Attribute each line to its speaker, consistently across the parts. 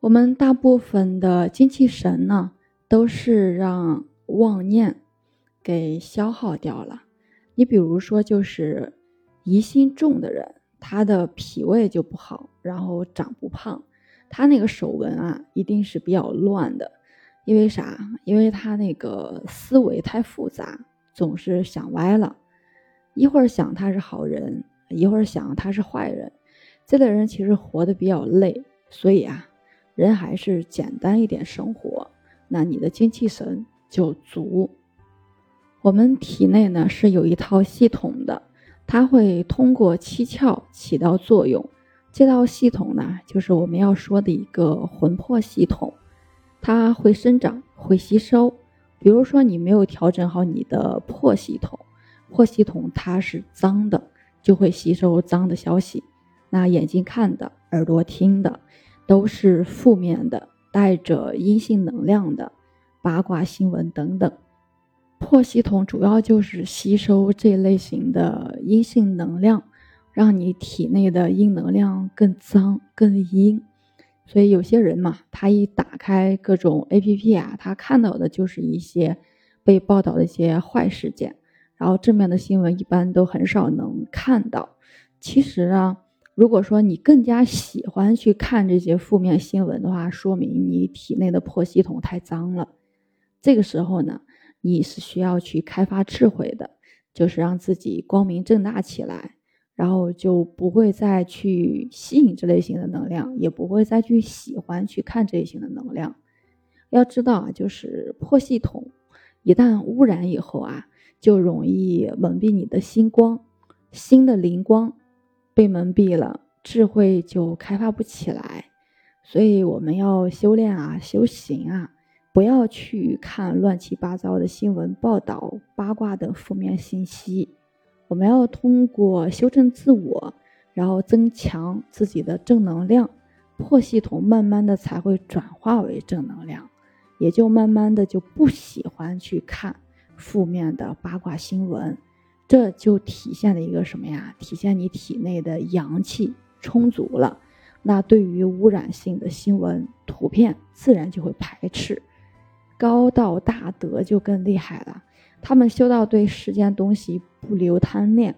Speaker 1: 我们大部分的精气神呢，都是让妄念给消耗掉了。你比如说，就是疑心重的人，他的脾胃就不好，然后长不胖，他那个手纹啊，一定是比较乱的。因为啥？因为他那个思维太复杂，总是想歪了，一会儿想他是好人，一会儿想他是坏人。这类人其实活得比较累，所以啊，人还是简单一点生活，那你的精气神就足。我们体内呢是有一套系统的，它会通过七窍起到作用。这套系统呢，就是我们要说的一个魂魄系统。它会生长，会吸收。比如说，你没有调整好你的魄系统，魄系统它是脏的，就会吸收脏的消息。那眼睛看的，耳朵听的，都是负面的，带着阴性能量的八卦新闻等等。破系统主要就是吸收这类型的阴性能量，让你体内的阴能量更脏、更阴。所以有些人嘛，他一打开各种 A P P 啊，他看到的就是一些被报道的一些坏事件，然后正面的新闻一般都很少能看到。其实啊，如果说你更加喜欢去看这些负面新闻的话，说明你体内的破系统太脏了。这个时候呢，你是需要去开发智慧的，就是让自己光明正大起来。然后就不会再去吸引这类型的能量，也不会再去喜欢去看这类型的能量。要知道啊，就是破系统一旦污染以后啊，就容易蒙蔽你的心光，心的灵光被蒙蔽了，智慧就开发不起来。所以我们要修炼啊，修行啊，不要去看乱七八糟的新闻报道、八卦等负面信息。我们要通过修正自我，然后增强自己的正能量，破系统慢慢的才会转化为正能量，也就慢慢的就不喜欢去看负面的八卦新闻，这就体现了一个什么呀？体现你体内的阳气充足了，那对于污染性的新闻图片自然就会排斥，高道大德就更厉害了。他们修到对世间东西不留贪念，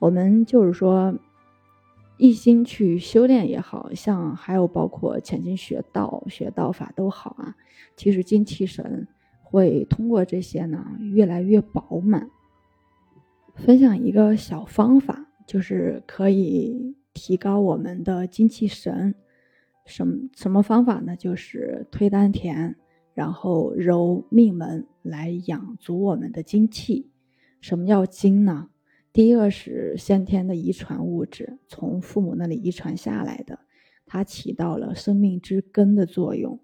Speaker 1: 我们就是说，一心去修炼也好像还有包括潜心学道、学道法都好啊。其实精气神会通过这些呢越来越饱满。分享一个小方法，就是可以提高我们的精气神。什什么方法呢？就是推丹田。然后揉命门来养足我们的精气。什么叫精呢？第一个是先天的遗传物质，从父母那里遗传下来的，它起到了生命之根的作用。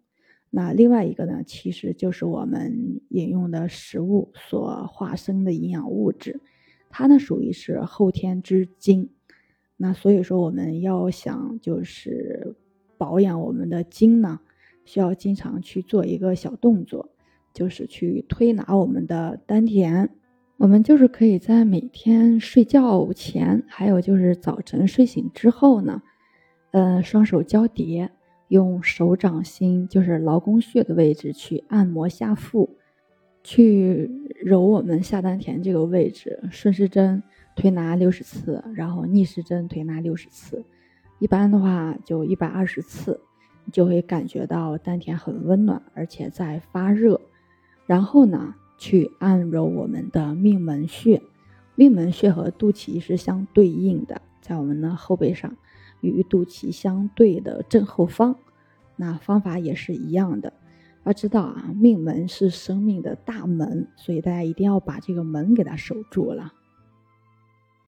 Speaker 1: 那另外一个呢，其实就是我们饮用的食物所化生的营养物质，它呢属于是后天之精。那所以说，我们要想就是保养我们的精呢。需要经常去做一个小动作，就是去推拿我们的丹田。我们就是可以在每天睡觉前，还有就是早晨睡醒之后呢，呃，双手交叠，用手掌心就是劳宫穴的位置去按摩下腹，去揉我们下丹田这个位置。顺时针推拿六十次，然后逆时针推拿六十次，一般的话就一百二十次。就会感觉到丹田很温暖，而且在发热。然后呢，去按揉我们的命门穴。命门穴和肚脐是相对应的，在我们的后背上，与肚脐相对的正后方。那方法也是一样的。要知道啊，命门是生命的大门，所以大家一定要把这个门给它守住了。